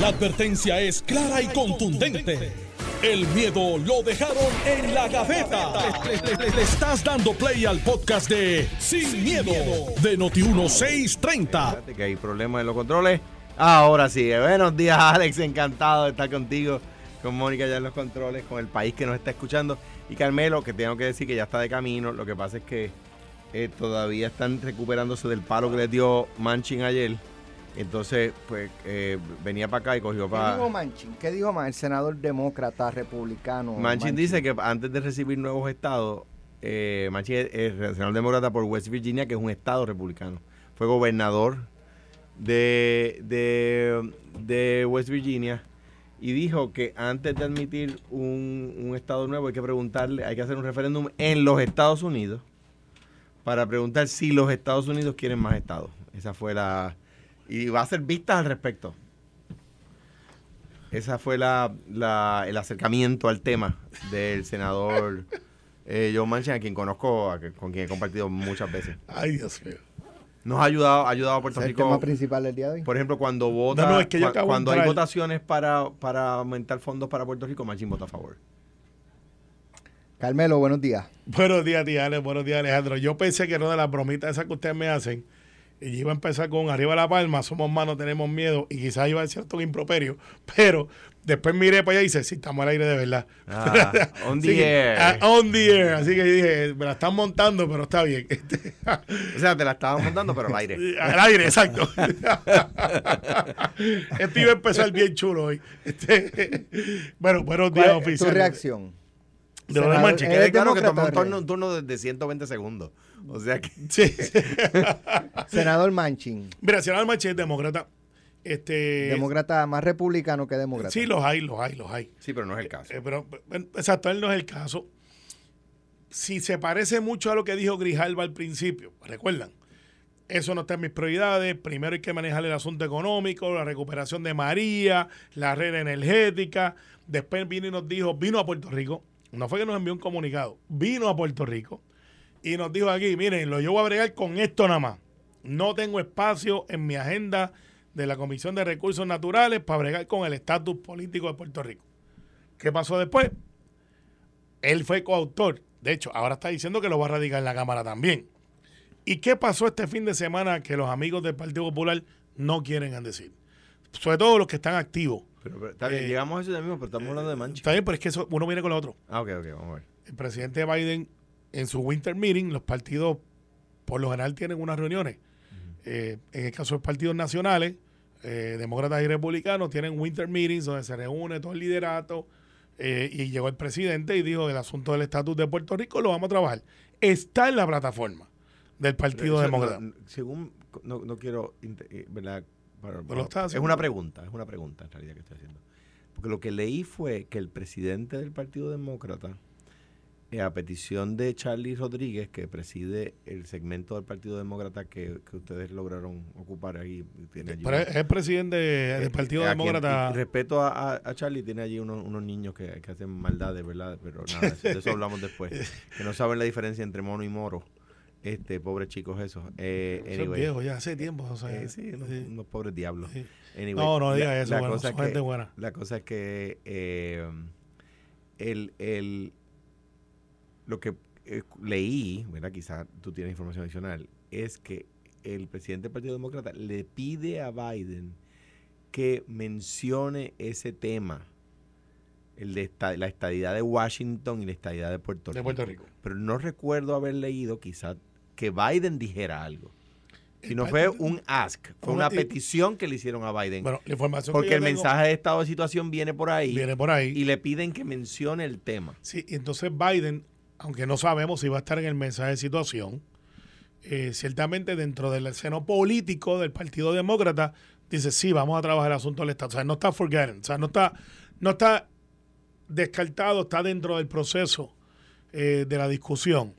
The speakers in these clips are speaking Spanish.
La advertencia es clara y contundente. El miedo lo dejaron en la gaveta. Le, estás dando play al podcast de Sin, miedo, de Noti1630. Fíjate que hay problemas en los controles. Ahora sí, buenos días Alex, encantado de estar contigo, con Mónica ya en los controles, con el país que nos está escuchando. Y Carmelo, que tengo que decir que ya está de camino, lo que pasa es que eh, todavía están recuperándose del palo que les dio Manchin ayer. Entonces, pues eh, venía para acá y cogió ¿Qué para... dijo Manchin? ¿Qué dijo Ma- el senador demócrata republicano? Manchin dice que antes de recibir nuevos estados, eh, Manchin es es senador demócrata por West Virginia, que es un estado republicano. Fue gobernador de, de, de West Virginia y dijo que antes de admitir un, un estado nuevo hay que preguntarle, hay que hacer un referéndum en los Estados Unidos para preguntar si los Estados Unidos quieren más estados. Esa fue la... Y va a hacer vistas al respecto. Esa fue la, la- el acercamiento al tema del senador eh, Joe Manchin, a quien conozco, a que- con quien he compartido muchas veces. Ay, Dios mío. Nos ha ayudado, ha ayudado a Puerto ¿Es el Rico. tema principal del día de hoy? Por ejemplo, cuando vota, No, no, es que yo cua- acabo de cuando hay votaciones para, para aumentar fondos para Puerto Rico, Manchin vota a favor. Carmelo, buenos días. Buenos días, tía Ale. Buenos días, Alejandro. Yo pensé que no de las bromitas esas que ustedes me hacen. Y yo iba a empezar con arriba la palma, somos manos, tenemos miedo. Y quizás iba a decir un improperio. Pero después miré para allá y dice, sí, estamos al aire de verdad. Ah, on the que, air. ah, on the air. Así que dije, me la están montando, pero está bien. O sea, te la estaba montando, pero al aire. al aire, exacto. este iba a empezar bien chulo hoy. Este, bueno, buenos días, ¿Cuál es oficial. tu reacción? De lo de. ¿eres Quede claro que tomó un turno, un turno de 120 segundos. O sea que... Sí. Senador Manchin, Mira, senador Manchin es demócrata. Este, demócrata más republicano que demócrata. Sí, los hay, los hay, los hay. Sí, pero no es el caso. Eh, pero, eh, exacto, él no es el caso. Si se parece mucho a lo que dijo Grijalva al principio, recuerdan, eso no está en mis prioridades. Primero hay que manejar el asunto económico, la recuperación de María, la red energética. Después vino y nos dijo, vino a Puerto Rico. No fue que nos envió un comunicado, vino a Puerto Rico y nos dijo aquí, miren, lo yo voy a bregar con esto nada más. No tengo espacio en mi agenda de la Comisión de Recursos Naturales para bregar con el estatus político de Puerto Rico. ¿Qué pasó después? Él fue coautor. De hecho, ahora está diciendo que lo va a radicar en la Cámara también. ¿Y qué pasó este fin de semana que los amigos del Partido Popular no quieren decir? Sobre todo los que están activos. Pero, pero está bien, Eh, llegamos a eso mismo, pero estamos hablando de Manchin. Está bien, pero es que eso, uno viene con lo otro. Ah, ok, ok, vamos a ver. El presidente Biden, en su winter meeting, los partidos por lo general tienen unas reuniones. Eh, en el caso de los partidos nacionales, eh, demócratas y republicanos, tienen winter meetings donde se reúne todo el liderato. eh, y llegó el presidente y dijo: el asunto del estatus de Puerto Rico lo vamos a trabajar. Está en la plataforma del Partido Demócrata. no, según, no, no quiero, eh, es una pregunta, es una pregunta en realidad que estoy haciendo. Porque lo que leí fue que el presidente del Partido Demócrata, a petición de Charlie Rodríguez, que preside el segmento del Partido Demócrata que, que ustedes lograron ocupar ahí, tiene allí Pero es presidente del eh, Partido eh, a Demócrata. respeto a, a- Charlie, tiene allí unos, unos niños que, que hacen maldades, ¿verdad? Pero nada, de eso hablamos después. Que no saben la diferencia entre mono y moro. Este, pobres chicos esos. Eh, anyway. viejo, ya hace tiempo. o sea, Eh, sí, unos, sí. unos pobres diablos. Sí. Anyway, No, no la- diga eso, La, bueno, cosa son es gente que, buena. la cosa es que eh, el, el- lo que eh, leí, ¿verdad? Quizás tú tienes información adicional, es que el presidente del Partido Demócrata le pide a Biden que mencione ese tema, el de esta- la estadidad de Washington y la estadidad de Puerto De Rico. Puerto Rico. Pero no recuerdo haber leído quizás que Biden dijera algo. Si no fue un ask, fue Una- petición que le hicieron a Biden. Bueno, la información porque que el tengo mensaje de estado de situación viene por ahí viene por ahí. y le piden que mencione el tema. Sí, y entonces Biden, aunque no sabemos si va a estar en el mensaje de situación, eh, ciertamente dentro del seno político del Partido Demócrata, dice, sí, vamos a trabajar el asunto del Estado. O sea, no está forgotten, o sea, no está, no está descartado, está dentro del proceso eh, de la discusión.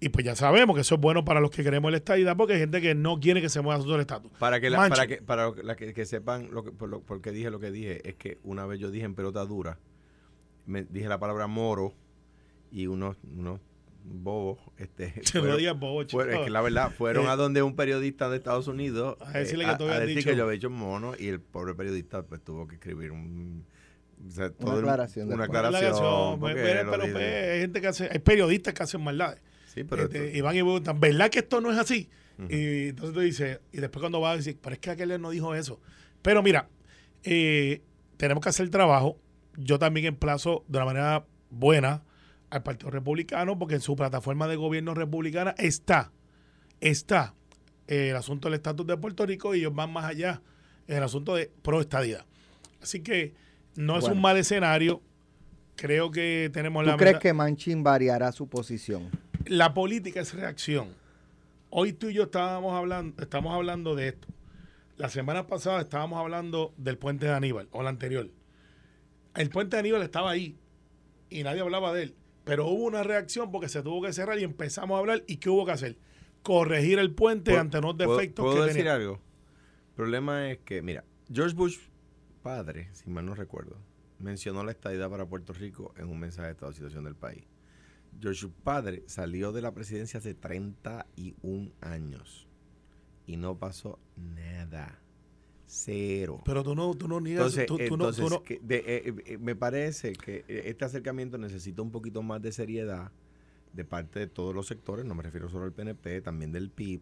Y pues ya sabemos que eso es bueno para los que queremos el estadidad, porque hay gente que no quiere que se mueva el asunto del estatus. Para que, la- para que, para la que, que sepan lo que, por, lo, por qué dije lo que dije, es que una vez yo dije en pelota dura, me, dije la palabra moro y unos, unos bobos. Este, Se lo fueron- digas bobo, chico. fue- es que la verdad, fueron Eh, a donde un periodista de Estados Unidos A decirle eh, que tú habías decir dicho. que yo había hecho mono y el pobre periodista pues tuvo que escribir un... o sea, todo el- aclaración Una después. Una aclaración. aclaración, pues, pero, pero, hay gente que hace, hay periodistas que hacen maldades. sí, pero Este, esto- y van y preguntan, ¿verdad que esto no es así? Y entonces tú dices, y después cuando vas a decir, pero es que aquel no dijo eso. Pero mira, eh, tenemos que hacer el trabajo. Yo también emplazo de una manera buena al Partido Republicano, porque en su plataforma de gobierno republicana está, está eh, el asunto del estatus de Puerto Rico y ellos van más allá en el asunto de pro estadidad. Así que no es un mal escenario. Creo que tenemos ¿Tú la crees que Manchin variará su posición? la política es reacción. Hoy tú y yo estábamos hablando, estamos hablando de esto. La semana pasada estábamos hablando del puente de Aníbal, o la anterior. El puente de Aníbal estaba ahí y nadie hablaba de él. Pero hubo una reacción porque se tuvo que cerrar y empezamos a hablar. ¿Y qué hubo que hacer? Corregir el puente ¿Puedo- ante unos ¿puedo- defectos ¿Puedo que decir tenía. algo? El problema es que, mira, George Bush, padre, si mal no recuerdo, mencionó la estadidad para Puerto Rico en un mensaje de estado de situación del país. George Bush, padre, salió de la presidencia hace 31 años y no pasó nada. Cero. Pero tú no, tú no niegas. Entonces, tú, tú no- tú entonces, no- que de- eh, eh, me parece que eh, este acercamiento necesita un poquito más de seriedad de parte de todos los sectores, no me refiero solo al PNP, también del PIB,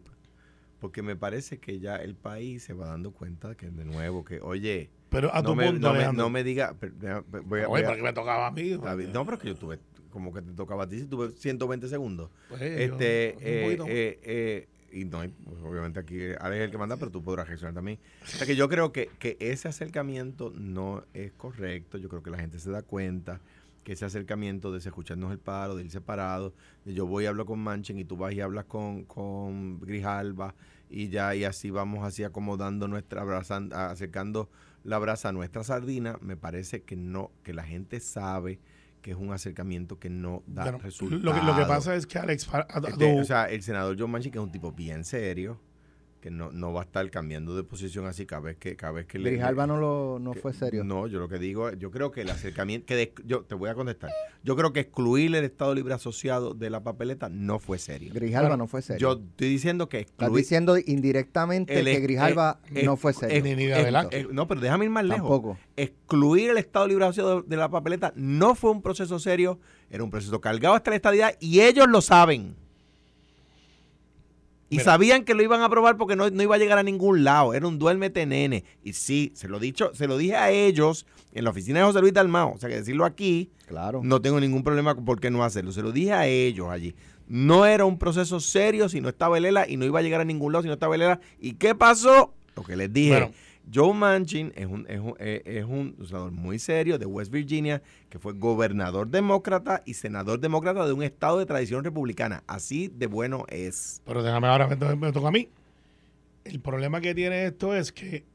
porque me parece que ya el país se va dando cuenta que de nuevo, que oye, pero a tu no, me, punto, no, me, Alejandro. no me diga, voy a- Oye, voy a- ¿para qué me tocaba a mí? no, pero es que yo tuve, como que te tocaba a ti, si tuve 120 segundos. Pues, yo- Este, un eh, y no, pues, obviamente aquí Alex es el que manda, pero tú podrás reaccionar también. O sea que yo creo que, que ese acercamiento no es correcto. Yo creo que la gente se da cuenta que ese acercamiento de escucharnos el paro, de ir separado, de yo voy y hablo con Manchen y tú vas y hablas con, con Grijalba y ya y así vamos así acomodando nuestra brasa, acercando la brasa a nuestra sardina, me parece que no, que la gente sabe que es un acercamiento que no da Bueno, resultados. lo, que, lo que pasa es que Alex, Este, o sea, el senador John Manchin, que es un tipo bien serio, que no, no va a estar cambiando de posición así cada vez que cada vez que le- Grijalva no, lo, no que- fue serio. No, yo lo que digo, yo creo que el acercamiento, que de- yo te voy a contestar. Yo creo que excluir el Estado Libre Asociado de la papeleta no fue serio. Grijalva Bueno, no fue serio. Yo estoy diciendo que Estás excluir diciendo indirectamente el que Grijalva eh, no fue eh, serio. Ni- ni de eh, adelante. eh, no, pero déjame ir más lejos. Tampoco. excluir el Estado Libre Asociado de la papeleta no fue un proceso serio, era un proceso cargado hasta la estadidad y ellos lo saben. Y Mira. sabían que lo iban a aprobar porque no, no iba a llegar a ningún lado. Era un duérmete nene. Y sí, se lo, dicho, se lo dije a ellos en la oficina de José Luis Dalmao. O sea que decirlo aquí, Claro. no tengo ningún problema con por qué no hacerlo. Se lo dije a ellos allí. No era un proceso serio si no estaba Lela y no iba a llegar a ningún lado si no estaba Lela. ¿Y qué pasó? Lo que les dije. Bueno. Joe Manchin es un, es, un, eh, es un senador muy serio de West Virginia que fue gobernador demócrata y senador demócrata de un estado de tradición republicana. Así de bueno es. Pero déjame ahora, me toca a mí. El problema que tiene esto es que,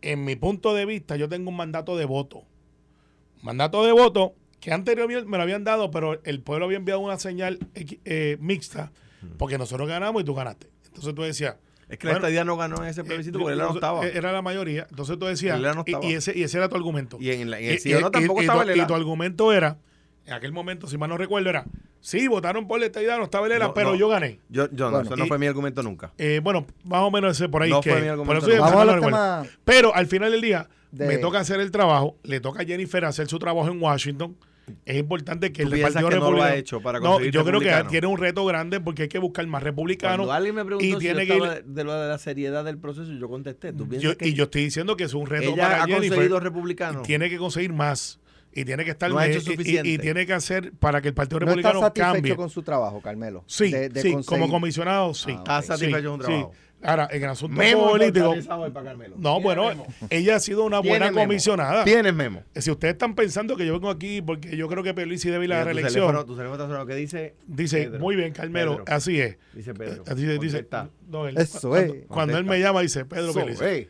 en mi punto de vista, yo tengo un mandato de voto. Un mandato de voto que anteriormente me lo habían dado, pero el pueblo había enviado una señal eh, mixta, porque nosotros ganamos y tú ganaste. Entonces tú decías. Es que la bueno, estadía no ganó en ese plebiscito eh, porque él no estaba. eh, Era la mayoría. Entonces tú decías. No y- ese, y ese era tu argumento. Y en, la- en Y- el sí o no y- tampoco y- y estaba tu-. Y tu argumento era, en aquel momento, si mal no recuerdo, era, sí, votaron por la estadidad, no estaba Lela, No, pero no. yo gané. Yo, yo no, eso no y- fue mi argumento nunca. Eh, bueno, más o menos ese por ahí. No que, fue mi argumento, por eso no. yo Vamos no a los recuerdo. temas Pero al final del día, de- me toca hacer el trabajo, le toca a Jennifer hacer su trabajo en Washington. Es importante que ¿Tú el Partido que no lo ha hecho para No, conseguir yo creo que tiene un reto grande porque hay que buscar más republicanos. Cuando alguien me preguntó y si yo tiene que ir- de, lo de la seriedad del proceso, yo contesté. ¿Tú piensas Yo- que y yo estoy diciendo que es un reto ella para ha Jennifer. conseguido republicanos? Tiene que conseguir más. Y tiene que estar No ha me- hecho y- y- tiene que hacer para que el Partido no está Republicano satisfecho cambie. con su trabajo, Carmelo. Sí, De- de sí, como comisionado, sí. Ah, Está ok. satisfecho con su Sí, trabajo. sí. Ahora, en el asunto Memo político. inmortalizado hoy para Carmelo. No, Tiene bueno, memo. ella ha sido una buena comisionada. Tienes memo. Si ustedes están pensando que yo vengo aquí porque yo creo que Pierluisi debe ir a la Mira, tu reelección, teléfono- Tu teléfono está sonando. ¿Qué dice? dice, Pedro. muy bien, Carmelo, Pedro. así es. Dice Pedro. Así dice. No, él- Eso cuando, es. cuando él me llama, dice Pedro So, Pierluisi. hey.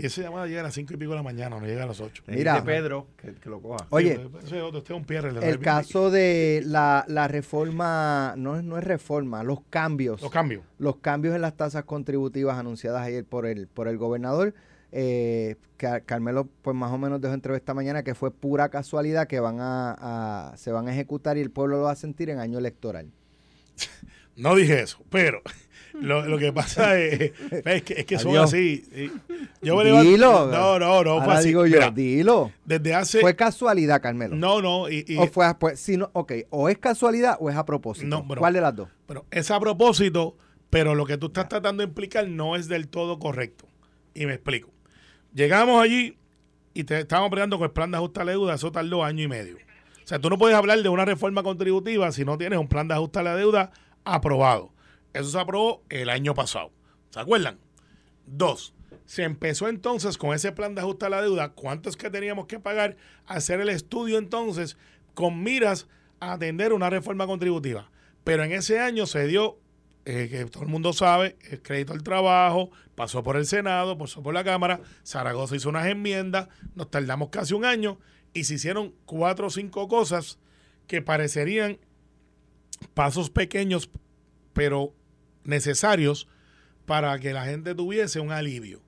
Y esa llamada llega a las cinco y pico de la mañana, no llega a las 8. Le Mira. dice Pedro que, que lo coja. Oye, ese es otro, este es un Pierre. le doy el caso de la, la reforma, no es, no es reforma, los cambios. Los cambios. los cambios en las tasas contributivas anunciadas ayer por el, por el gobernador. Eh, Car- Carmelo, pues más o menos dejó entrever esta mañana que fue pura casualidad que van a, a- se van a ejecutar y el pueblo lo va a sentir en año electoral. No dije eso, pero lo, lo que pasa es, es que, es que son así. sí. Yo me levanto- Dilo. No, no, no. Ahora digo yo, Mira, dilo. desde hace. Fue casualidad, Carmelo. no, no. Y, y- o fue, pues, si no, ok, o es casualidad o es a propósito. No. ¿Cuál de las dos? Pero es a propósito, pero lo que tú estás tratando de implicar no es del todo correcto. Y me explico. Llegamos allí y te estábamos peleando con el plan de ajuste a la deuda, eso tardó año y medio. O sea, tú no puedes hablar de una reforma contributiva si no tienes un plan de ajuste a la deuda aprobado. Eso se aprobó el año pasado. ¿Se acuerdan? Dos, se empezó entonces con ese plan de ajuste a la deuda, cuánto es que teníamos que pagar, hacer el estudio entonces con miras a atender una reforma contributiva. Pero en ese año se dio, eh, que todo el mundo sabe, el crédito al trabajo, pasó por el Senado, pasó por la Cámara, Zaragoza hizo unas enmiendas, nos tardamos casi un año y se hicieron cuatro o cinco cosas que parecerían pasos pequeños, pero necesarios para que la gente tuviese un alivio.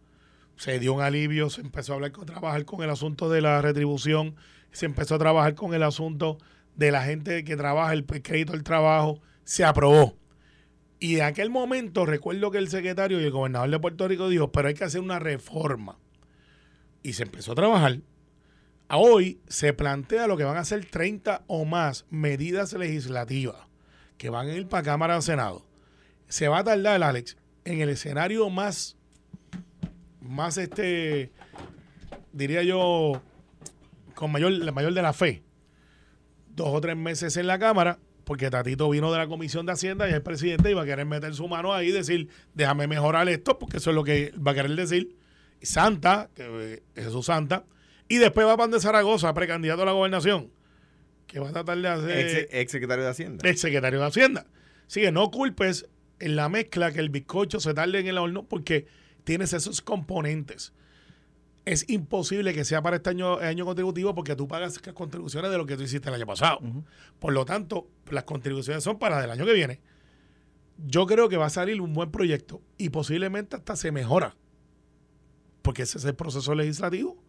Se dio un alivio, se empezó a hablar trabajar con el asunto de la retribución, se empezó a trabajar con el asunto de la gente que trabaja el crédito al trabajo, se aprobó. Y en aquel momento recuerdo que el secretario y el gobernador de Puerto Rico dijo, pero hay que hacer una reforma. Y se empezó a trabajar. Hoy se plantea lo que van a ser 30 o más medidas legislativas que van a ir para Cámara o Senado. Se va a tardar, Alex, en el escenario más, más este, diría yo, con mayor, la mayor de la fe, dos o tres meses en la Cámara, porque Tatito vino de la Comisión de Hacienda y el presidente iba a querer meter su mano ahí y decir, déjame mejorar esto, porque eso es lo que va a querer decir. Santa, que eh, Jesús Santa, y después va para de Zaragoza, precandidato a la gobernación, que va a tratar de hacer Ex, ex secretario de Hacienda. el secretario de Hacienda. Así que no culpes en la mezcla que el bizcocho se tarde en el horno porque tienes esos componentes. Es imposible que sea para este año, año contributivo porque tú pagas las contribuciones de lo que tú hiciste el año pasado. Por lo tanto, las contribuciones son para el año que viene. Yo creo que va a salir un buen proyecto y posiblemente hasta se mejora. Porque ese es el proceso legislativo.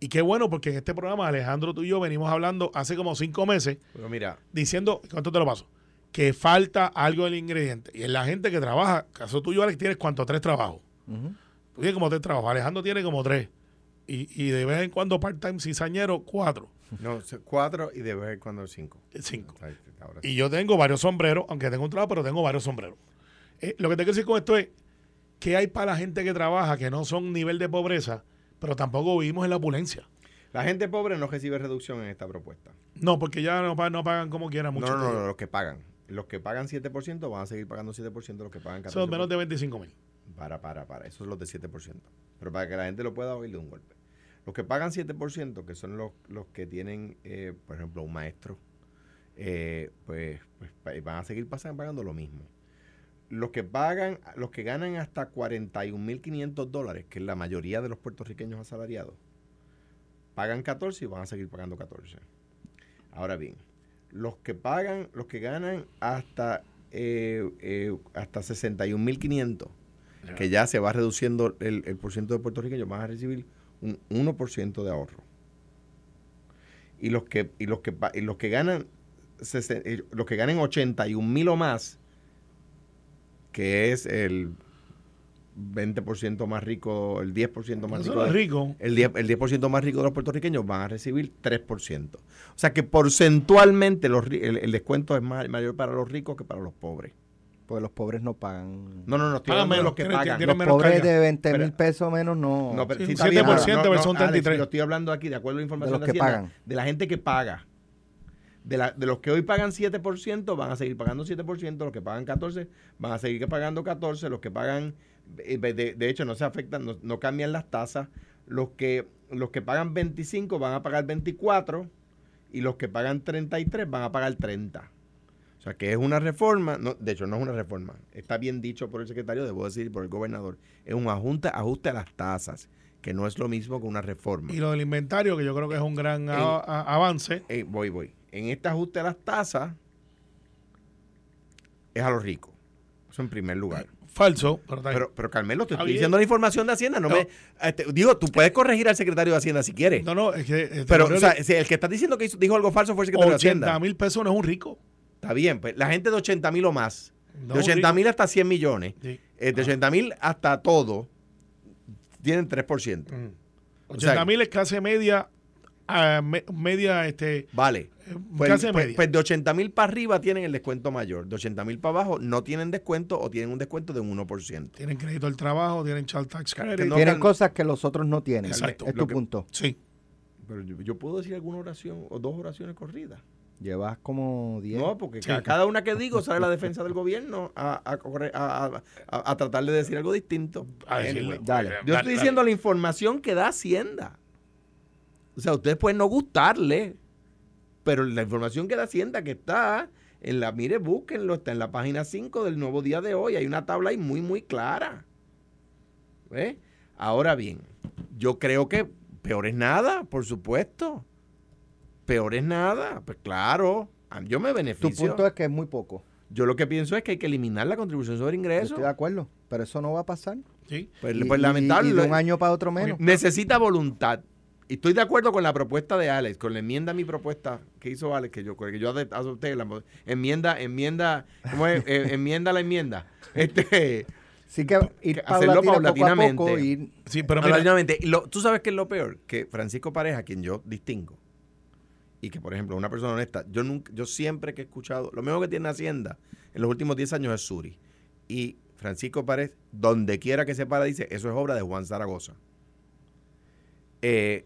Y qué bueno, porque en este programa, Alejandro, tú y yo venimos hablando hace como cinco meses Pero mira, diciendo, ¿cuánto te lo paso? Que falta algo del ingrediente. Y es la gente que trabaja, caso tuyo, Alex, tienes cuánto, tres trabajos. Ujú. Tú tienes como tres trabajos. Alejandro tiene como tres. Y, y de vez en cuando part-time cizañero, cuatro, no, cuatro y de vez en cuando cinco. cinco. Ahí, ahora sí. Y yo tengo varios sombreros, aunque tengo un trabajo, pero tengo varios sombreros. Eh, lo que te quiero decir con esto es que hay para la gente que trabaja que no son nivel de pobreza, pero tampoco vivimos en la opulencia. La gente pobre no recibe reducción en esta propuesta. No, porque ya no, pa- no pagan como quieran No, mucho. no, no, no, los que pagan. Los que pagan 7% van a seguir pagando 7%, los que pagan 14%. Son menos de 25 mil. Para, para, para. Esos son los de 7%. Pero para que la gente lo pueda oír de un golpe. Los que pagan 7%, que son los, los que tienen, eh, por ejemplo, un maestro, eh, pues, pues, pa- van a seguir pasan- pagando lo mismo. Los que pagan, los que ganan hasta 41.500 dólares, que es la mayoría de los puertorriqueños asalariados, pagan 14 y van a seguir pagando 14. Ahora bien, los que pagan, los que ganan hasta, eh, eh, hasta 61.500, que ya se va reduciendo el, el porciento de puertorriqueños, van a recibir un 1% de ahorro. Y los que, y los que, y los que ganan eh, los que ganen 81 mil o más, que es el 20% más rico, el 10% más rico. no rico. el 10%, el 10 más rico de los puertorriqueños van a recibir 3%. O sea que porcentualmente los, ri- el, el descuento es más, mayor para los ricos que para los pobres. Porque los pobres no pagan. No, no, no, estoy Pagan hablando de menos, los que tienen- pagan. los menos pobres carga. de 20 mil pesos menos no. No, pero Sí, sí, un está bien, 7% no, no, Alex, 33. yo estoy hablando aquí, de acuerdo a la información De los que Hacienda, pagan. de la gente que paga. De, la- de los que hoy pagan 7%, van a seguir pagando 7%, los que pagan 14 van a seguir pagando 14, los que pagan, eh, de, de hecho no se afectan, no, no cambian las tasas, los que, los que pagan 25 van a pagar 24 y los que pagan 33 van a pagar 30. O sea que es una reforma, no, de hecho no es una reforma, está bien dicho por el secretario, debo decir, por el gobernador, es un ajuste, ajuste a las tasas, que no es lo mismo que una reforma. Y lo del inventario, que yo creo que es un gran avance. Eh, voy, voy. En este ajuste a las tasas es a los ricos. Eso en primer lugar. Falso, pero. Pero, pero Carmelo, te estoy bien. diciendo la información de Hacienda. No, No. me, este, digo, tú puedes corregir al secretario de Hacienda si quieres. no, no, es que. este, pero, o sea, el que está diciendo que hizo- dijo algo falso fue el secretario de 80 Hacienda. mil pesos no es un rico. Está bien, pues la gente de 80 mil o más, No, de 80 digo- mil hasta 100 millones, Sí. eh, de 80 mil hasta todo, tienen 3%. Mm. O sea, 80 mil es clase media, ah, me- media, este, Vale. Eh, Pues, clase pues- media. pues de 80 mil para arriba tienen el descuento mayor. De 80 mil para abajo no tienen descuento o tienen un descuento de un 1%. tienen crédito al trabajo, tienen child tax credit. no- Tienen can- cosas que los otros no tienen. Exacto. Es Lo tu que- punto. Sí. Pero yo, yo puedo decir alguna oración o dos oraciones corridas. Llevas como 10. No, porque Sí. cada una que digo sale la defensa del gobierno a, a a- a- tratar de decir algo distinto. A decirle, Anyway. Dale. eh, Yo estoy diciendo la información que da Hacienda. O sea, ustedes pueden no gustarle, pero la información que da Hacienda que está en la, mire, búsquenlo, está en la página 5 del nuevo día de hoy. Hay una tabla ahí muy, muy clara. ¿Ves? Ahora bien, yo creo que peor es nada, por supuesto. Peor es nada. Pues claro, yo me Tu beneficio. punto es que es muy poco. Yo lo que pienso es que hay que eliminar la contribución sobre ingresos. estoy de acuerdo, pero eso no va a pasar. Sí. Pues, Y- pues y- lamentable. Y de un año para otro menos. necesita voluntad. Y estoy de acuerdo con la propuesta de Alex, con la enmienda a mi propuesta que hizo Alex, que yo, que yo adopté, la enmienda, enmienda, ¿cómo es? Eh, enmienda la enmienda. Este, Sí que ir hacerlo paulatino, poco a paulatinamente. poco, ir Sí, pero Paulatinamente. Lo- tú sabes que es lo peor, que Francisco Pareja, quien yo distingo, y que por ejemplo, una persona honesta, yo nunca, yo siempre que he escuchado, lo mejor que tiene Hacienda en los últimos 10 años es Suri. Y Francisco Pareja, donde quiera que se para, dice, eso es obra de Juan Zaragoza. Eh,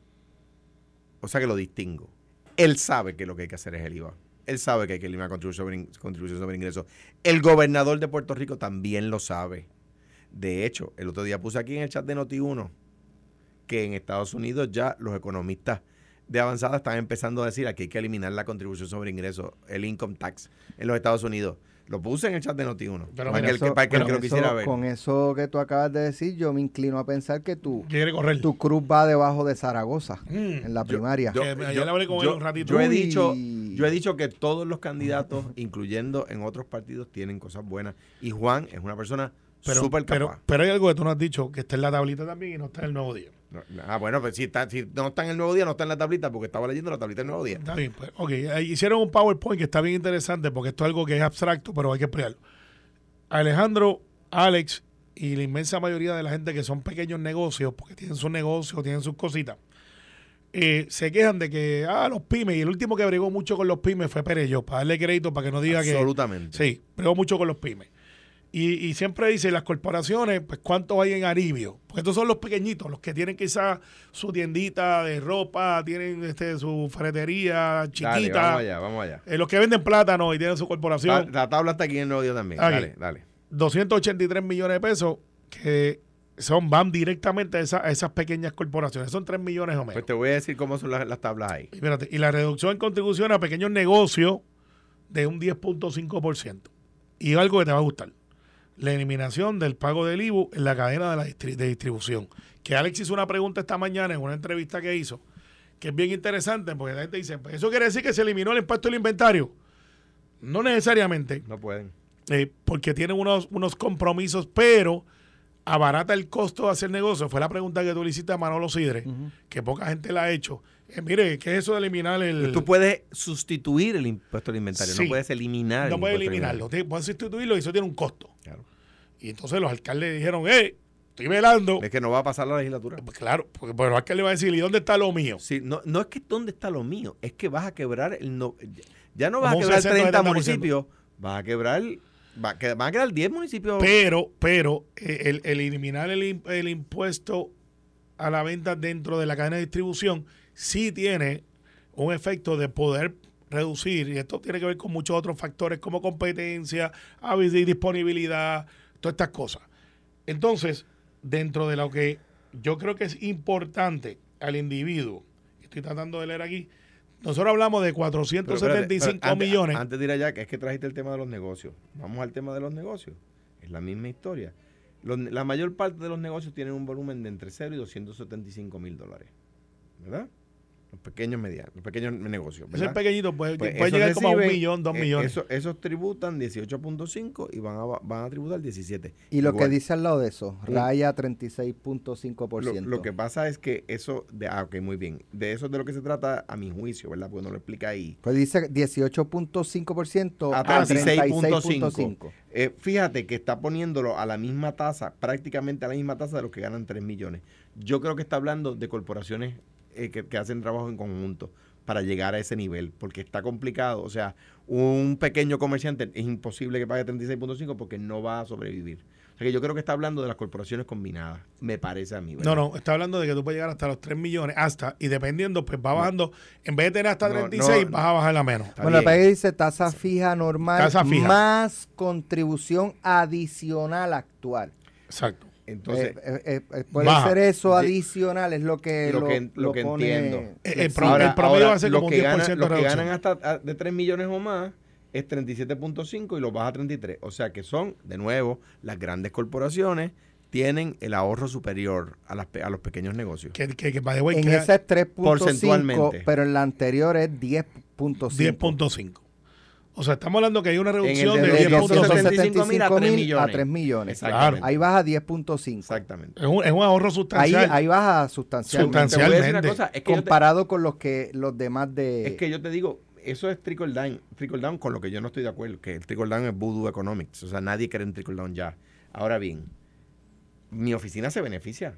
o sea que lo distingo. Él sabe que lo que hay que hacer es el IVA. Él sabe que hay que eliminar contribución contribución sobre ingresos. El gobernador de Puerto Rico también lo sabe. De hecho, el otro día puse aquí en el chat de Noti1 que en Estados Unidos ya los economistas de avanzada están empezando a decir aquí hay que eliminar la contribución sobre ingresos, el income tax en los Estados Unidos. Lo puse en el chat de Noti1 Pero para que el que, Eso- para que el con que lo eso- quisiera ver. Con eso que tú acabas de decir, yo me inclino a pensar que correr. tu cruz va debajo de Zaragoza Mm. en la primaria. yo- yo- hablé con él un ratito. yo he Uy. dicho, yo he dicho que todos los candidatos, incluyendo en otros partidos, tienen cosas buenas. Y Juan es una persona pero, súper pero, capaz. pero hay algo que tú no has dicho, que está en la tablita también y no está en el nuevo día. No, ah, bueno, pues si, está, si no está en el nuevo día, no está en la tablita, porque estaba leyendo la tablita del nuevo día. Está bien, pues, ok. eh, Hicieron un PowerPoint que está bien interesante porque esto es algo que es abstracto, pero hay que explicarlo. Alejandro, Alex y la inmensa mayoría de la gente que son pequeños negocios, porque tienen sus negocios, tienen sus cositas, eh, se quejan de que, ah, los pymes, y el último que bregó mucho con los pymes fue Perello, para darle crédito, para que no diga que... Absolutamente. Sí, bregó mucho con los pymes. Y, y siempre dice, las corporaciones, pues cuánto hay en Aribio. Porque estos son los pequeñitos, los que tienen quizás su tiendita de ropa, tienen este, su ferretería Dale, chiquita. vamos allá, vamos allá. Eh, los que venden plátano y tienen su corporación, la tabla está aquí en el día también. Aquí. Dale, dale. 283 millones de pesos que son van directamente a, esa- a esas pequeñas corporaciones. Son 3 millones o menos. Pues te voy a decir cómo son las, las tablas ahí. Y, espérate, y la reducción en contribución a pequeños negocios de un 10.5%. Y algo que te va a gustar. La eliminación del pago del IBU en la cadena de, la distri- de distribución. Que Alex hizo una pregunta esta mañana en una entrevista que hizo, que es bien interesante, porque la gente dice, pues eso quiere decir que se eliminó el impuesto del inventario. No necesariamente, No pueden. eh, porque tienen unos, unos compromisos, pero abarata el costo de hacer negocio. Fue la pregunta que tú le hiciste a Manolo Sidre, que poca gente la ha hecho. Eh, mire, ¿qué es eso de eliminar el...? Tú puedes sustituir el impuesto al inventario, Sí. no puedes eliminar el no puedes eliminarlo, puedes sustituirlo y eso tiene un costo. Claro. Y entonces los alcaldes dijeron, eh, estoy velando. Es que no va a pasar la legislatura. Pues claro, porque pero el alcalde va a decir, ¿y dónde está lo mío? Sí, no, no es que dónde está lo mío, es que vas a quebrar el no, ya no vas Como a quebrar 60, 30 70%. municipios, vas a quebrar va van a quedar 10 municipios. Pero, pero eh, el, el eliminar el, im- el impuesto a la venta dentro de la cadena de distribución sí tiene un efecto de poder reducir, y esto tiene que ver con muchos otros factores como competencia, disponibilidad, todas estas cosas. Entonces, dentro de lo que yo creo que es importante al individuo, estoy tratando de leer aquí, nosotros hablamos de Pero espérate, 475 pero antes- millones. Antes de ir allá, que es que trajiste el tema de los negocios. Vamos al tema de los negocios. Es la misma historia. Los- la mayor parte de los negocios tienen un volumen de entre 0 y 275 mil dólares. ¿Verdad? Los pequeños medianos, los pequeños negocios. Ese ¿verdad? pequeñito puede, Pues puede llegar como a un millón, dos eh, millones. eso- esos tributan 18.5 y van a, van a tributar 17. Y lo que dice al lado de eso, Mm. raya Lo, 36.5%. lo que pasa es que eso, de, ah, ok, muy bien. De eso es de lo que se trata a mi juicio, ¿verdad? Porque no lo explica ahí. Pues dice 18.5% A a 36.5. 36.5. Eh, fíjate que está poniéndolo a la misma tasa, prácticamente a la misma tasa de los que ganan 3 millones. Yo creo que está hablando de corporaciones eh, que, que hacen trabajo en conjunto para llegar a ese nivel, porque está complicado. O sea, un pequeño comerciante es imposible que pague 36.5 porque no va a sobrevivir. O sea que yo creo que está hablando de las corporaciones combinadas, me parece a mí. ¿verdad? No, no, está hablando de que tú puedes llegar hasta los 3 millones, hasta, y dependiendo, pues va bajando. En vez de tener hasta No, 36, no. vas a bajar a menos. Bueno, la dice tasa fija normal Tasa fija. más contribución adicional actual. Exacto. Entonces, Eh, eh, eh, eh, puede baja. ser eso adicional, es lo que Lo lo, que- lo lo que pone entiendo. Eh, el flexible. pro- el promedio va a ser como un que ganan- 10% Los que ganan hasta ah, de 3 millones o más es 37.5 y los baja a 33. O sea que son, de nuevo, las grandes corporaciones tienen el ahorro superior a, las, pe- a los pequeños negocios. Que, que, que way, en esa es 3.5, Porcentualmente. pero en la anterior es 10.5. 10.5. O sea, estamos hablando que hay una reducción de de 10.5. 10.5. 275 mil a 3 mil millones. a 3 millones. Exactamente. Ahí baja 10.5. Exactamente. Es un, es un ahorro sustancial. ahí baja sustancialmente. Sustancialmente. cosa, es que, yo te, comparado con los que los demás de es que yo te digo, eso es trickle down, trickle down con lo que yo no estoy de acuerdo, que el trickle down es voodoo economics, o sea, nadie cree en trickle down ya. Ahora bien, mi oficina se beneficia,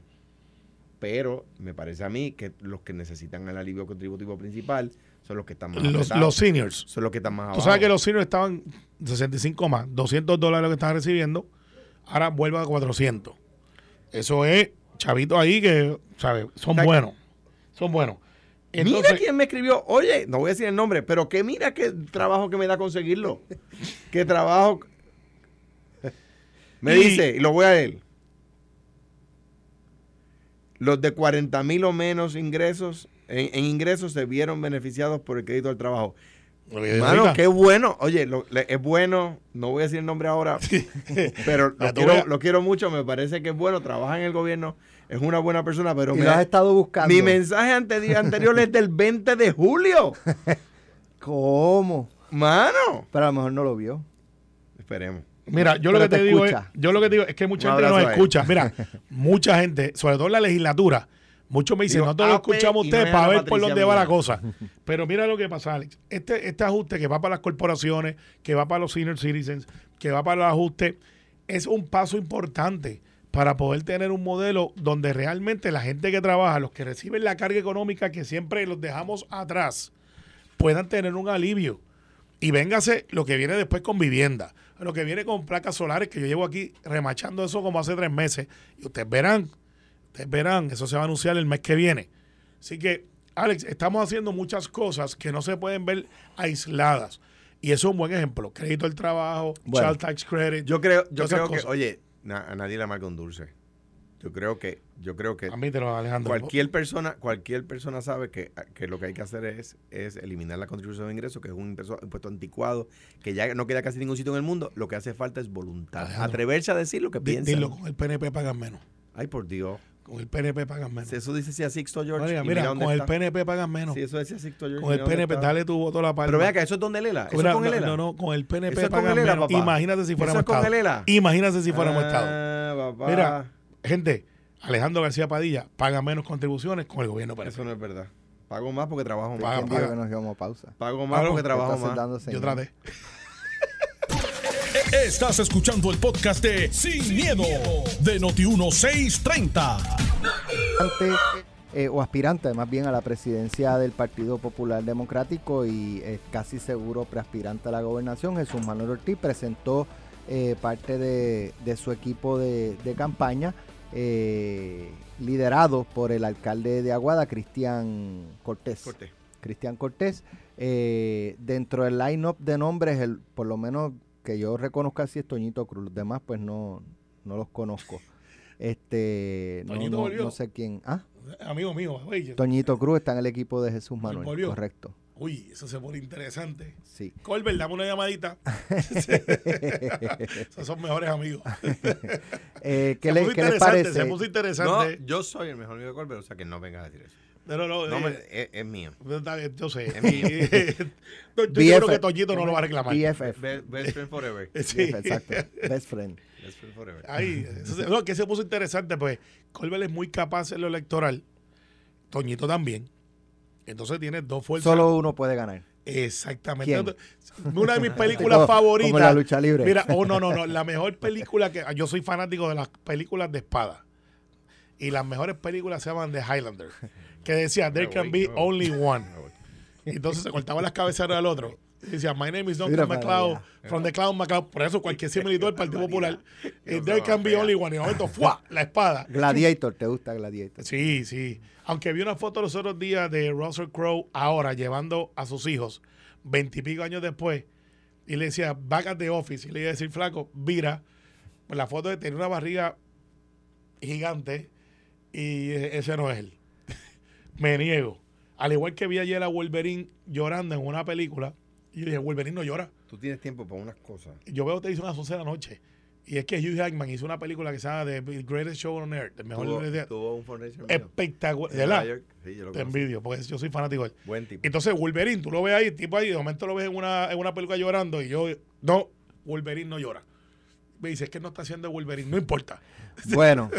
pero me parece a mí que los que necesitan el alivio contributivo principal son los que están más los, los seniors. son los que están más Tú abajo. sabes que los seniors estaban 65 más, 200 dólares lo que estaban recibiendo, ahora vuelve a 400. Eso es chavitos ahí que, ¿sabes? Son sea, buenos. Son buenos. mira quién me escribió, oye, no voy a decir el nombre, pero que mira qué trabajo que me da conseguirlo. qué trabajo. Me Y- dice, y lo voy a leer. Los de 40 mil o menos ingresos, en, en ingresos se vieron beneficiados por el crédito al trabajo. lo que dije Mano, ahorita, qué bueno. Oye, lo- le- es bueno, no voy a decir el nombre ahora, pero lo quiero, lo mucho, me parece que es bueno, trabaja en el gobierno, es una buena persona, pero y me lo has ha- estado buscando. mi mensaje ante- anterior es del 20 de julio. ¿Cómo? Mano. Pero a lo mejor no lo vio. Esperemos. Mira, yo lo que te, te digo es, yo lo que te digo es que mucha Un gente nos escucha. Mira, mucha gente, sobre todo en la legislatura, muchos me dicen, nosotros lo escuchamos a no es para ver por dónde va la cosa. Pero mira lo que pasa, Alex. Este, este ajuste que va para las corporaciones, que va para los senior citizens, que va para el ajuste, es un paso importante para poder tener un modelo donde realmente la gente que trabaja, los que reciben la carga económica que siempre los dejamos atrás, puedan tener un alivio. Y véngase lo que viene después con vivienda, lo que viene con placas solares, que yo llevo aquí remachando eso como hace tres meses. Y ustedes verán, ustedes verán, eso se va a anunciar el mes que viene. Así que, Alex, estamos haciendo muchas cosas que no se pueden ver aisladas. Y eso es un buen ejemplo. Crédito al trabajo, Bueno, child tax credit. Yo creo, yo creo que, oye, na- a nadie le amarga un dulce. Yo creo que, yo creo que Admítelo, Alejandro. cualquier persona, cualquier persona sabe que, que lo que hay que hacer es, es eliminar la contribución de ingresos, que es un impuesto, anticuado, que ya no queda casi ningún sitio en el mundo. Lo que hace falta es voluntad. Alejandro, Atreverse a decir lo que piensa. Dilo, con el PNP pagan menos. Ay, por Dios. Con el PNP pagan menos. Eso dice si a Sixto George. Oiga, mira, dónde con el está. PNP pagan menos. Si eso decía Sixto George. con el mira PNP, está. dale tu voto a la palma. Pero vea que eso es Don Lela. Eso Mira, es con el no, ELA. no, no, con el PNP Eso es con ELA, menos. papá. Imagínate si Eso fuéramos es con Estado. el ELA. Imagínate si fuéramos Estado. Ah, papá. Mira, gente, Alejandro García Padilla paga menos contribuciones con el gobierno PNP. Eso no es verdad. Pago más porque trabajo más. Paga, ¿Quién dijo paga. que nos íbamos a pausa? Pago más Claro, porque trabajo más. Yo traté. Estás escuchando el podcast de Sin, miedo, de Noti1630. aspirante, eh, o aspirante más bien a la presidencia del Partido Popular Democrático y eh, casi seguro preaspirante a la gobernación, Jesús Manuel Ortiz presentó eh, parte de, de su equipo de, de campaña, eh, liderado por el alcalde de Aguada, Cristian Cortés. Cortés. Cristian Cortés. Eh, dentro del line-up de nombres, el, por lo menos que yo reconozca así es Toñito Cruz. Los demás, pues no, no los conozco. Este, no, Toñito no- volvió. no sé quién. Ah, Amigo mío, oye, Toñito Cruz está en el equipo de Jesús Manuel. volvió. Correcto. uy, eso se pone interesante. Sí. Colbert, dame una llamadita. Esos son mejores amigos. Eh, ¿qué, se le- puso qué les interesante, parece? Se puso No, interesante. yo soy el mejor amigo de Colbert, o sea que no vengas a decir eso. No, no, No, eh, es, es mío. yo sé. Es mío. Yo creo que Toñito no lo va a reclamar. BFF. Be- Best friend forever. Sí. BFF, exacto. Best friend. Best friend forever. Ahí, eso se- no, que se puso interesante, pues Colbert es muy capaz en lo electoral, Toñito también. Entonces tiene dos fuerzas. Solo uno puede ganar. Exactamente. Una de mis películas Como- favoritas. como la lucha libre. Mira, oh no, no, no. La mejor película que. Yo soy fanático de las películas de espada. Y las mejores películas se llaman The Highlander. Que decía, There can be only one. Y entonces se cortaban las cabeceras al otro. Y decía, My name is Duncan McLeod, from the Clown McLeod. Por eso cualquier similitud del Partido Popular. Y There can be only one. Y de momento, ¡fua! La espada. Gladiator, ¿te gusta Gladiator? Sí, sí. Aunque vi una foto los otros días de Russell Crowe ahora llevando a sus hijos, veintipico años después, y le decía, back at the office, y le iba a decir, flaco, vira, pues la foto de tener una barriga gigante, y ese no es él. Me niego. Al igual que vi ayer a Wolverine llorando en una película, y yo dije, Wolverine no llora. Tú tienes tiempo para unas cosas. Yo veo te hizo a las 11 de la noche. Y es que Hugh Jackman hizo una película que se llama The Greatest Show on Earth, el mejor Tuvo, de- tuvo un fundraiser espectacular. ¿De. Sí, yo lo Te envidio, porque yo soy fanático de él. Buen tipo. Entonces, Wolverine, tú lo ves ahí, tipo ahí, de momento lo ves en una, en una película llorando y yo, no, Wolverine no llora. Me dice, es que no está haciendo Wolverine, no importa. Bueno,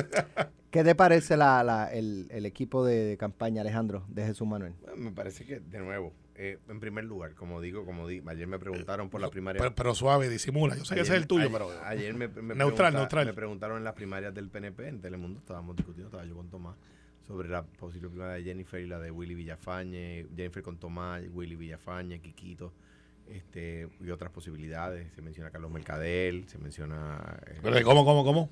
¿qué te parece la, la- el, el equipo de, de campaña, Alejandro, de Jesús Manuel? Bueno, me parece que, de nuevo, eh, en primer lugar, como digo, como di, ayer me preguntaron por la primaria. Pero, pero suave, disimula. Yo sé que ese es el tuyo, ayer, pero. Ayer me, me Neutral, pregunta- neutral. me preguntaron en las primarias del PNP, en Telemundo, estábamos discutiendo, estaba yo con Tomás, sobre la posible primaria de Jennifer y la de Willy Villafañe, Jennifer con Tomás, Willy Villafañe, Quiquito, este, y otras posibilidades. Se menciona Carlos Mercadel, se menciona... eh, Pero, ¿Cómo, cómo, cómo?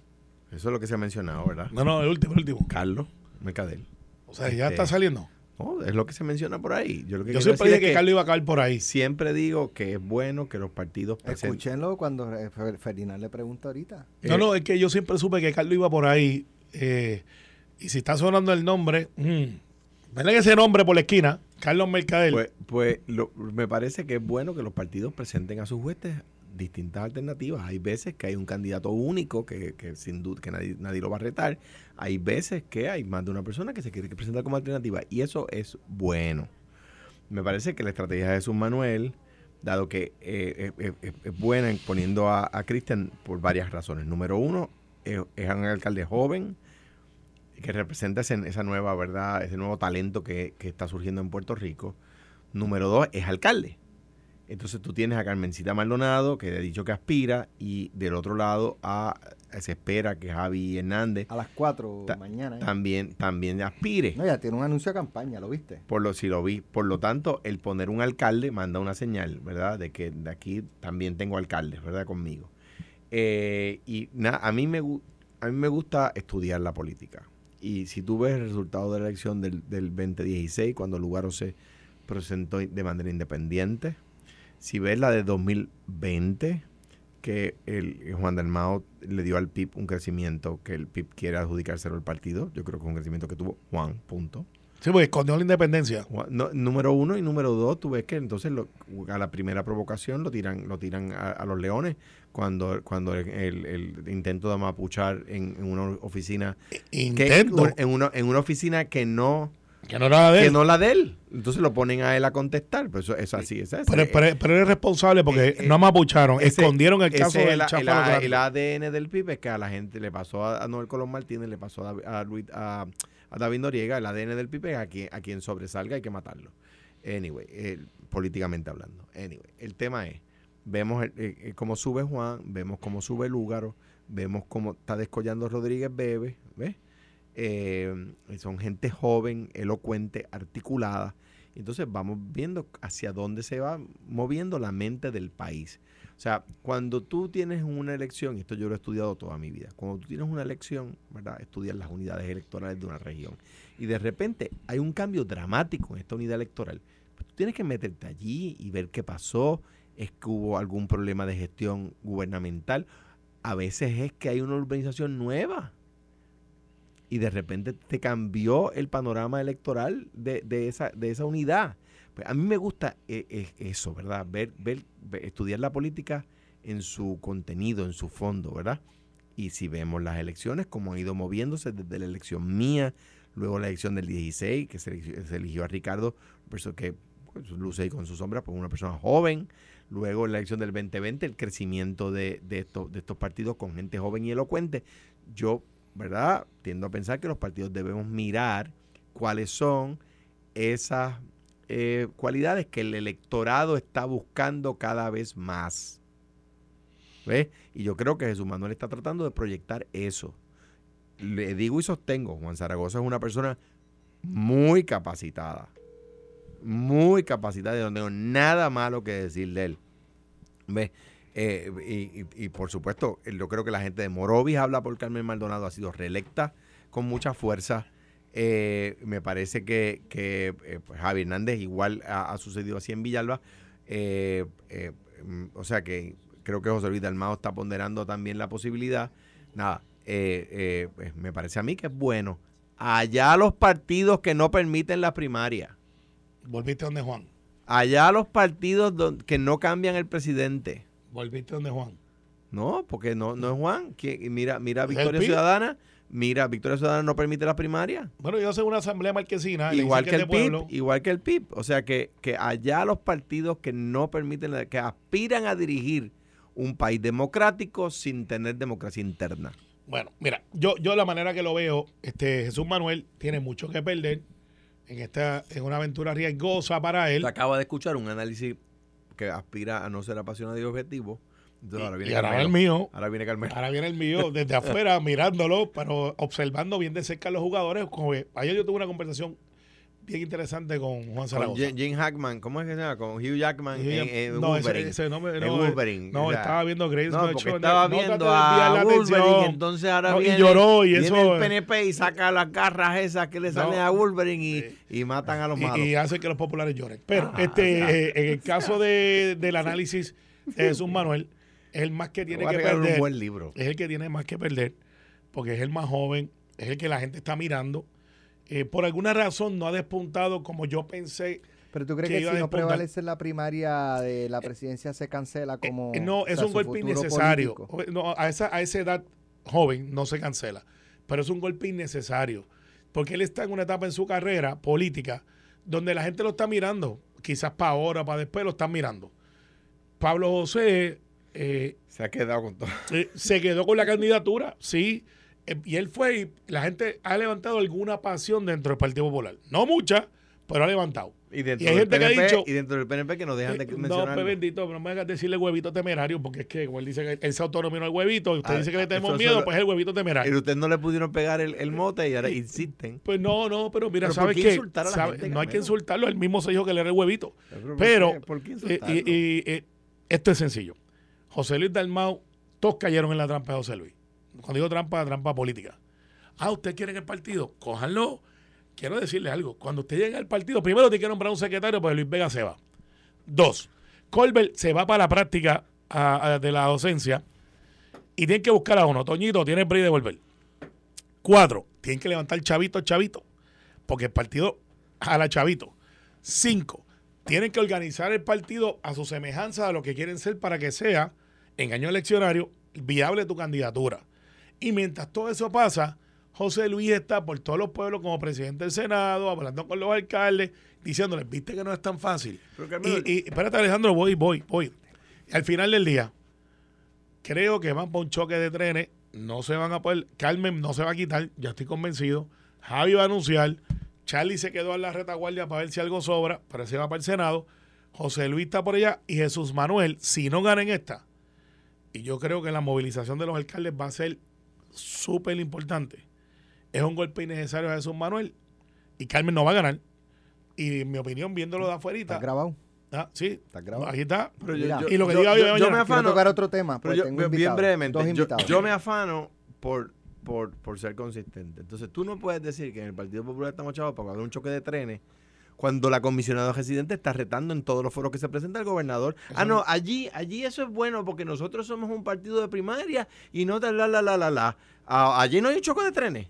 eso es lo que se ha mencionado, ¿verdad? No, no, el último, el último. Carlos Mercadel. O sea, ya Este, está saliendo. No, es lo que se menciona por ahí. Yo, lo que Yo siempre dije es que Carlos iba a caer por ahí. siempre digo que es bueno que los partidos presenten. Escúchenlo cuando eh, Fer- Ferdinand le pregunta ahorita. No, Eh, no, es que yo siempre supe que Carlos iba por ahí. eh, y si está sonando el nombre, mm, ven ese nombre por la esquina, Carlos Mercadel. Pues, pues lo- me parece que es bueno que los partidos presenten a sus huestes distintas alternativas. Hay veces que hay un candidato único que, sin duda que nadie, nadie lo va a retar. Hay veces que hay más de una persona que se quiere presentar como alternativa y eso es bueno. Me parece que la estrategia de Jesús Manuel, dado que eh, es, buena en poniendo a, a Cristian por varias razones. Número uno, es un alcalde joven que representa ese- esa nueva verdad, ese nuevo talento que, que está surgiendo en Puerto Rico. Número dos, es alcalde. Entonces tú tienes a Carmencita Maldonado, que ha dicho que aspira, y del otro lado a, se espera que Javi Hernández A las 4 Ta- mañana. ¿eh? también, también aspire. No, ya tiene un anuncio de campaña, ¿lo viste? Por lo, si lo vi. Por lo tanto, el poner un alcalde manda una señal, ¿verdad? De que de aquí también tengo alcaldes, ¿verdad? Conmigo. Eh, y nada, a mí me a mí me gusta estudiar la política. Y si tú ves el resultado de la elección del, del 2016, cuando Lugaro se presentó de manera independiente, si ves la de 2020, que el Juan Dalmao le dio al PIB un crecimiento que el PIB quiere adjudicárselo al partido, yo creo que es un crecimiento que tuvo Juan, punto. Sí, pues escondió la independencia. No, número uno y número dos, tú ves que entonces lo- a la primera provocación lo tiran, lo tiran a, a los leones cuando, cuando el, el- el intento de mapuchar en, en una oficina que- Intento. en una, en una oficina que no, que no era de que él. no la de él. Entonces lo ponen a él a contestar. Pero eso es así, es así. pero, pero, es responsable porque Eh, eh, no mapucharon, Ese- escondieron el caso del el, el- ADN del PIB es que a la gente le pasó a, a Noel Colón Martínez, le pasó a, David- a, Luis- a- a David Noriega, el ADN del PIB es a quien, a quien sobresalga hay que matarlo. Anyway, políticamente hablando. Anyway, el tema es, vemos eh, eh, cómo sube Juan, vemos cómo sube Lúgaro, vemos cómo está descollando Rodríguez Bebe, ¿ves? Eh, son gente joven, elocuente, articulada. Entonces vamos viendo hacia dónde se va moviendo la mente del país. O sea, cuando tú tienes una elección, y esto yo lo he estudiado toda mi vida, cuando tú tienes una elección, ¿verdad? Estudias las unidades electorales de una región. Y de repente hay un cambio dramático en esta unidad electoral. Pues tú tienes que meterte allí y ver qué pasó. Es que hubo algún problema de gestión gubernamental. A veces es que hay una urbanización nueva. Y de repente te cambió el panorama electoral de, de esa, de esa unidad. Pues a mí me gusta eh, eh, eso, ¿verdad? Ver, ver, estudiar la política en su contenido, en su fondo, ¿verdad? Y si vemos las elecciones, como han ido moviéndose desde la elección mía, luego la elección del 16, que se eligió, a Ricardo, persona que pues, luce ahí con su sombra, pues una persona joven, luego la elección del 2020, el crecimiento de, de estos partidos con gente joven y elocuente. Yo, ¿verdad? Tiendo a pensar que los partidos debemos mirar cuáles son esas eh, cualidades que el electorado está buscando cada vez más. ¿Ves? Y yo creo que Jesús Manuel está tratando de proyectar eso. Le digo y sostengo, Juan Zaragoza es una persona muy capacitada. Muy capacitada y no tengo nada malo que decir de él. ¿Ves? Eh, y, y, por supuesto, yo creo que la gente de Morovis habla por Carmen Maldonado, ha sido reelecta con mucha fuerza. Eh, me parece que, que eh, pues, Javi Hernández igual ha, sucedido así en Villalba. Eh, mm, o sea que creo que José Luis Dalmao está ponderando también la posibilidad. Nada, pues, me parece a mí que es bueno. Allá los partidos que no permiten la primaria. ¿Volviste donde Juan? Allá los partidos que no cambian el presidente. ¿Volviste donde Juan? No, porque no, no es Juan. mira, mira Victoria Ciudadana Mira, Victoria Ciudadana no permite la primaria. Bueno, yo soy una asamblea marquesina. Igual que, el PIB, igual que el PIB. O sea que, que allá los partidos que no permiten, que aspiran a dirigir un país democrático sin tener democracia interna. Bueno, mira, yo, yo la manera que lo veo, este Jesús Manuel tiene mucho que perder en esta, en una aventura riesgosa para él. acaba de escuchar un análisis que aspira a no ser apasionado y objetivo ahora viene y ahora el mío. Ahora viene Carmelo. Ahora viene el mío, desde afuera, mirándolo, pero observando bien de cerca a los jugadores. ayer yo tuve una conversación bien interesante con Juan Zaragoza. Con Jim Hackman, ¿cómo es que se llama? Con Hugh Jackman en, no, ese, no, Wolverine. no, estaba viendo Grace no, porque estaba viendo a Wolverine, entonces ahora viene, y lloró y eso, viene el PNP y saca las garras esas que le salen a Wolverine y, y, matan a los malos. Y, hace que los populares lloren. Pero ah, este, eh, en el caso de, del análisis de Jesús Manuel, es el más que tiene que perder. Un buen libro. Es el que tiene más que perder, porque es el más joven, es el que la gente está mirando. Eh, por alguna razón no ha despuntado como yo pensé. Pero tú crees que, si no prevalece la primaria de la presidencia se cancela eh, como. Eh, no, es un golpe innecesario. No, a, esa, a esa edad joven no se cancela. Pero es un golpe innecesario. Porque él está en una etapa en su carrera política donde la gente lo está mirando. Quizás para ahora, para después lo están mirando. Pablo José eh, se ha quedado con todo. Eh, se quedó con la candidatura, sí. Eh, y él fue y la gente ha levantado alguna pasión dentro del Partido Popular. No mucha, pero ha levantado. Y dentro, del, PNP, que ha dicho, y dentro del PNP que nos dejan de mencionar. No, pues bendito, pero no me hagas decirle huevito temerario, porque es que, como él dice que él se autonominó el huevito, y usted ah, dice que le tenemos miedo, pues es el huevito temerario. Y usted no le pudieron pegar el, mote y ahora insisten. Pues no, no, pero mira, ¿sabes qué? no hay que insultarlo, él mismo se dijo que le era el huevito. Pero, ¿por qué, y, esto es sencillo. José Luis Dalmau, todos cayeron en la trampa de José Luis. Cuando digo trampa, trampa política. Ah, ¿usted quiere el partido? Cójanlo. Quiero decirle algo. Cuando usted llega al partido, primero tiene que nombrar un secretario, pues Luis Vega se va. Dos, Colbert se va para la práctica de la docencia y tiene que buscar a uno. Toñito tiene el de volver. Cuatro, tienen que levantar chavito, chavito, porque el partido a la chavito. Cinco, tienen que organizar el partido a su semejanza de lo que quieren ser para que sea, en año eleccionario, viable tu candidatura. Y mientras todo eso pasa, José Luis está por todos los pueblos como presidente del Senado, hablando con los alcaldes, diciéndoles, viste que no es tan fácil. y, espérate, Alejandro, voy, voy, voy. al final del día, creo que van por un choque de trenes, no se van a poder, Carmen no se va a quitar, ya estoy convencido. Javi va a anunciar, Charlie se quedó en la retaguardia para ver si algo sobra, pero se va para el Senado. José Luis está por allá y Jesús Manuel, si no ganan esta, y yo creo que la movilización de los alcaldes va a ser súper importante. Es un golpe innecesario a Jesús Manuel y Carmen no va a ganar. Y en mi opinión, viéndolo de afuera. ¿Está grabado? Ah, sí. Está grabado. Aquí está. y lo que diga yo, yo, me afano. tocar otro tema. Pero yo, bien brevemente. yo me afano por por, por ser consistente. Entonces tú no puedes decir que en el Partido Popular estamos chavos para haber un choque de trenes cuando la comisionada residente está retando en todos los foros que se presenta el gobernador. Ah, no, allí, allí eso es bueno porque nosotros somos un partido de primaria y no de la la la la la. Ah, allí no hay un choque de trenes.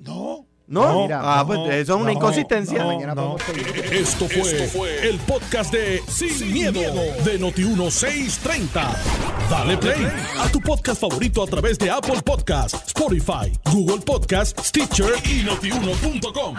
No. ¿No? Mira, ah, no, pues eso es una no, inconsistencia. podemos seguir. Esto fue, el podcast de Sin, miedo, de Noti1630. Dale play a tu podcast favorito a través de Apple Podcasts, Spotify, Google Podcasts, Stitcher y notiuno.com.